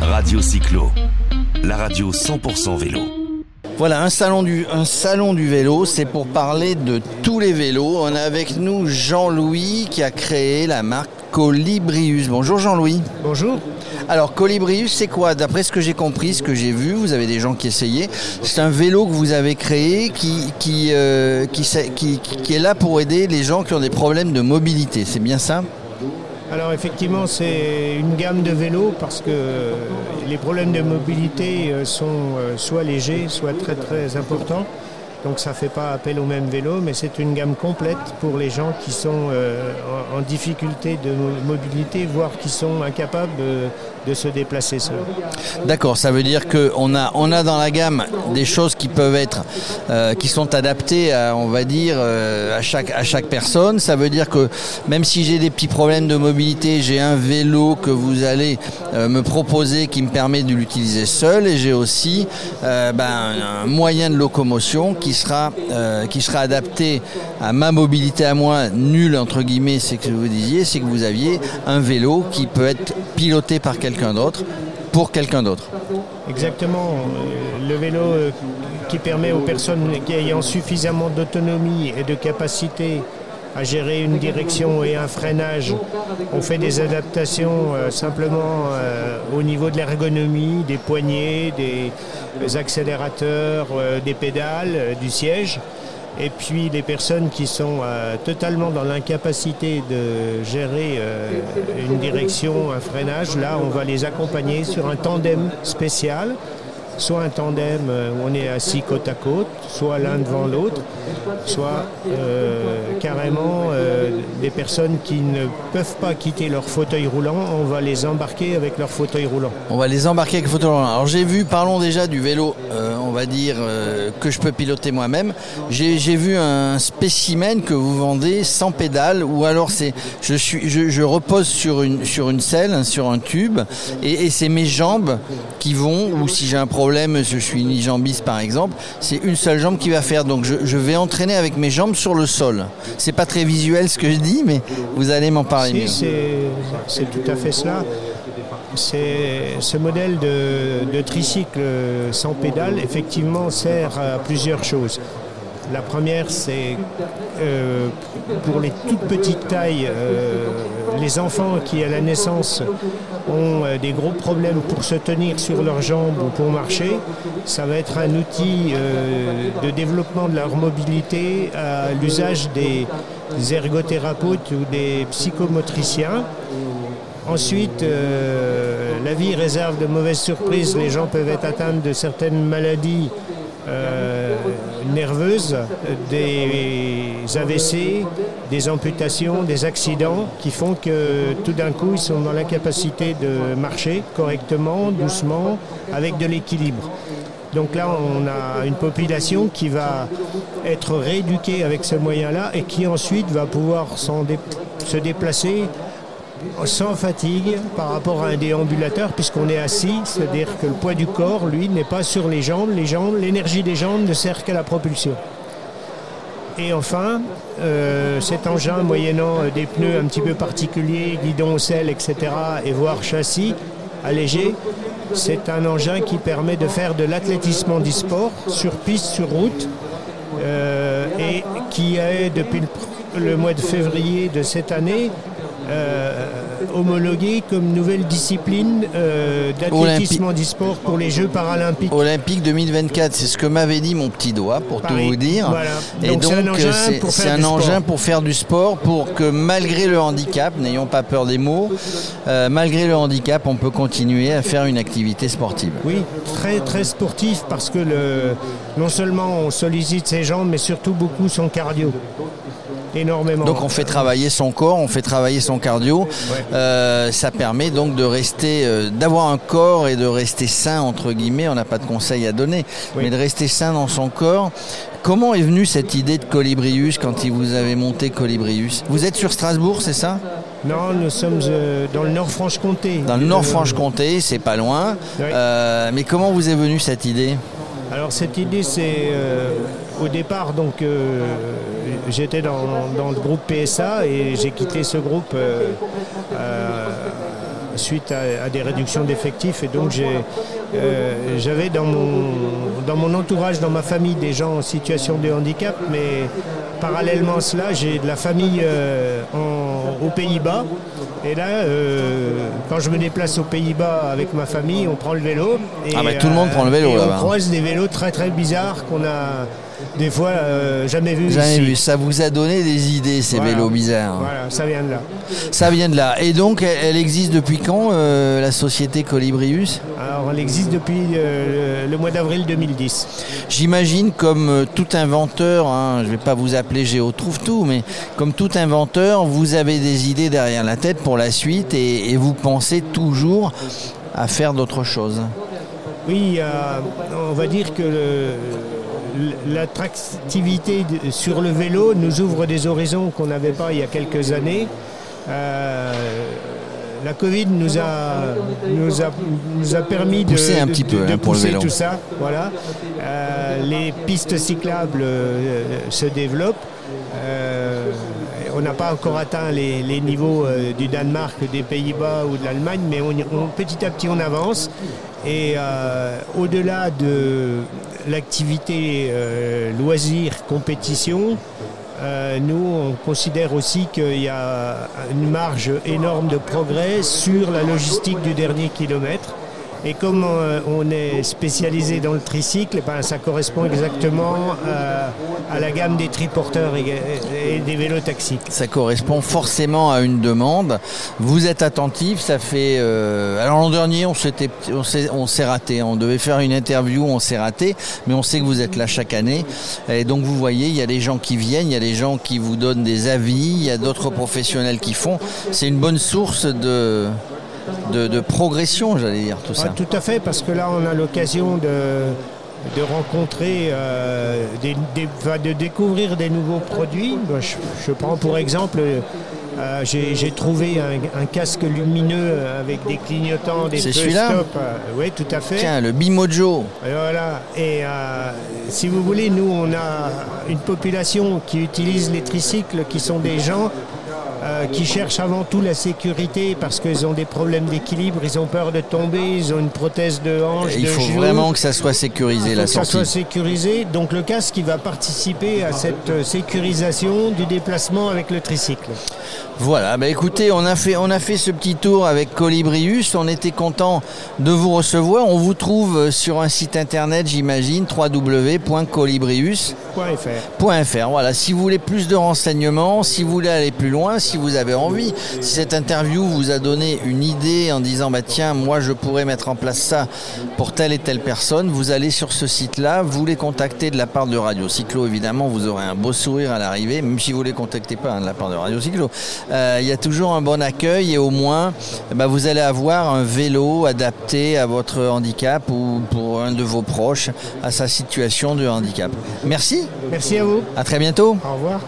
Radio Cyclo, la radio 100% vélo. Voilà, un salon du, un salon du vélo, c'est pour parler de tous les vélos. On a avec nous Jean-Louis qui a créé la marque Colibrius. Bonjour Jean-Louis. Bonjour. Alors Colibrius, c'est quoi? D'après ce que j'ai compris, ce que j'ai vu, vous avez des gens qui essayaient, c'est un vélo que vous avez créé qui, qui, euh, qui, qui, qui est là pour aider les gens qui ont des problèmes de mobilité. C'est bien ça? Alors effectivement, c'est une gamme de vélos parce que les problèmes de mobilité euh, sont euh, soit légers, soit très très importants. Donc ça ne fait pas appel au même vélo, mais c'est une gamme complète pour les gens qui sont euh, en, difficulté de mobilité, voire qui sont incapables de, se déplacer seuls. D'accord, ça veut dire qu'on a, dans la gamme des choses qui peuvent être, euh, qui sont adaptées, à, on va dire, euh, à, chaque, à chaque personne. Ça veut dire que même si j'ai des petits problèmes de mobilité, j'ai un vélo que vous allez me proposer qui me permet de l'utiliser seul, et j'ai aussi ben, un moyen de locomotion qui qui sera, euh, qui sera adapté à ma mobilité à moi, nulle entre guillemets, c'est que vous disiez, c'est que vous aviez un vélo qui peut être piloté par quelqu'un d'autre pour quelqu'un d'autre. Exactement. Euh, le vélo euh, qui permet aux personnes ayant suffisamment d'autonomie et de capacité à gérer une direction et un freinage. On fait des adaptations simplement au niveau de l'ergonomie, des poignées, des, accélérateurs, euh, des pédales, euh, du siège. Et puis les personnes qui sont euh, totalement dans l'incapacité de gérer une direction, un freinage, là on va les accompagner sur un tandem spécial soit un tandem où on est assis côte à côte, soit l'un devant l'autre, soit carrément des personnes qui ne peuvent pas quitter leur fauteuil roulant, on va les embarquer avec leur fauteuil roulant. On va les embarquer avec le fauteuil roulant. Alors j'ai vu, parlons déjà du vélo, euh, on va dire, euh, que je peux piloter moi-même. J'ai vu un spécimen que vous vendez sans pédale, ou alors c'est, je, je, repose sur une, sur une selle, hein, sur un tube, et, c'est mes jambes qui vont, ou si j'ai un problème, je suis une jambiste par exemple, c'est une seule jambe qui va faire. Donc je, je vais entraîner avec mes jambes sur le sol. C'est pas très visuel ce que je dis, mais vous allez m'en parler C'est tout à fait cela. Ce modèle de, tricycle sans pédale, effectivement, sert à plusieurs choses. La première, c'est euh, pour les toutes petites tailles, euh, les enfants qui à la naissance ont euh, des gros problèmes pour se tenir sur leurs jambes ou pour marcher. Ça va être un outil de développement de leur mobilité à l'usage des ergothérapeutes ou des psychomotriciens. Ensuite, la vie réserve de mauvaises surprises. Les gens peuvent être atteints de certaines maladies nerveuses, des AVC, des amputations, des accidents qui font que tout d'un coup ils sont dans l'incapacité de marcher correctement, doucement, avec de l'équilibre. Donc là, on a une population qui va être rééduquée avec ce moyen-là et qui ensuite va pouvoir se déplacer sans fatigue par rapport à un déambulateur puisqu'on est assis, c'est-à-dire que le poids du corps, lui, n'est pas sur les jambes. Les jambes, l'énergie des jambes ne sert qu'à la propulsion. Et enfin, euh, cet engin, moyennant des pneus un petit peu particuliers, guidon, selle, etc., et voire châssis allégé, c'est un engin qui permet de faire de l'athlétisme du sport sur piste, sur route, euh, et qui est depuis le mois de février de cette année euh, homologué comme nouvelle discipline euh, d'athlétisme en sport pour les Jeux paralympiques. Olympique 2024, c'est ce que m'avait dit mon petit doigt, pour tout vous dire. Et donc, c'est un engin, pour, faire du sport, pour que malgré le handicap, n'ayons pas peur des mots, euh, malgré le handicap, on peut continuer à faire une activité sportive. Oui, très très sportif parce que le, non seulement on sollicite ses jambes, mais surtout beaucoup son cardio énormément. Donc on fait travailler son corps, on fait travailler son cardio. Euh, ça permet donc de rester, euh, d'avoir un corps et de rester sain entre guillemets. On n'a pas de conseils à donner, mais de rester sain dans son corps. Comment est venue cette idée de Colibrius quand vous avez monté Colibrius? Vous êtes sur Strasbourg, c'est ça? Non, nous sommes euh, dans le Nord-Franche-Comté. Dans le Nord-Franche-Comté, c'est pas loin. mais comment vous est venue cette idée? Alors cette idée, c'est au départ, donc, j'étais dans, le groupe PSA et j'ai quitté ce groupe euh, euh, suite à, des réductions d'effectifs. Et donc j'avais dans, mon, dans mon entourage, dans ma famille, des gens en situation de handicap, mais parallèlement à cela, j'ai de la famille aux Pays-Bas. Et là, quand je me déplace aux Pays-Bas avec ma famille, on prend le vélo. Et, ah bah, tout le monde prend le vélo là-bas. On croise des vélos très très bizarres qu'on a des fois euh, jamais vu. Jamais vu. Ça vous a donné des idées ces vélos bizarres. Voilà, ça vient de là. Ça vient de là. Et donc, elle existe depuis quand euh, la société Colibrius? Alors, elle existe depuis euh, le mois d'avril 2010. J'imagine comme tout inventeur, hein, je ne vais pas vous appeler Géo trouve tout, mais comme tout inventeur, vous avez des idées derrière la tête pour la suite et, et vous pensez toujours à faire d'autres choses. Oui, on va dire que le, l'attractivité sur le vélo nous ouvre des horizons qu'on n'avait pas il y a quelques années. Euh, la Covid nous a, nous a, nous a permis de pousser un petit peu de, hein, pour tout ça. Voilà. Euh, les pistes cyclables euh, se développent. on n'a pas encore atteint les, niveaux du Danemark, des Pays-Bas ou de l'Allemagne, mais petit à petit on avance. Et au-delà de, l'activité euh, loisir, compétition, euh, nous, on considère aussi qu'il y a une marge énorme de progrès sur la logistique du dernier kilomètre. Et comme euh, on est spécialisé dans le tricycle, ben, ça correspond exactement euh, à, la gamme des triporteurs et, des vélos taxis. Ça correspond forcément à une demande. Vous êtes attentif, ça fait... Euh, alors l'an dernier, on on s'est raté. On devait faire une interview, on s'est raté, mais on sait que vous êtes là chaque année. Et donc vous voyez, il y a des gens qui viennent, il y a des gens qui vous donnent des avis, il y a d'autres professionnels qui font. C'est une bonne source de de, progression, j'allais dire, tout ça. tout à fait, parce que là, on a l'occasion de, de rencontrer, euh, de découvrir des nouveaux produits. je, prends pour exemple, euh, j'ai trouvé un, casque lumineux avec des clignotants, des C'est celui-là euh, oui, tout à fait. Tiens, le Bimojo. Et voilà. Et si vous voulez, nous, on a une population qui utilise les tricycles, qui sont des gens euh, qui cherchent avant tout la sécurité parce qu'ils ont des problèmes d'équilibre, ils ont peur de tomber, ils ont une prothèse de hanche. Il faut vraiment que ça soit sécurisé, la sortie. Que ça soit sécurisé. Donc le casque qui va participer à cette sécurisation du déplacement avec le tricycle. Voilà, bah écoutez, on a, fait, ce petit tour avec Colibrius, on était content de vous recevoir. On vous trouve sur un site internet, j'imagine, www.colibrius.fr. Voilà, si vous voulez plus de renseignements, si vous voulez aller plus loin, si vous avez envie, si cette interview vous a donné une idée en disant bah tiens, moi je pourrais mettre en place ça pour telle et telle personne, vous allez sur ce site-là, vous les contactez de la part de Radio Cyclo, évidemment, vous aurez un beau sourire à l'arrivée, même si vous les contactez pas hein, de la part de Radio Cyclo. Euh, il y a toujours un bon accueil et au moins bah, vous allez avoir un vélo adapté à votre handicap ou pour un de vos proches à sa situation de handicap. Merci. Merci à vous. À très bientôt. Au revoir.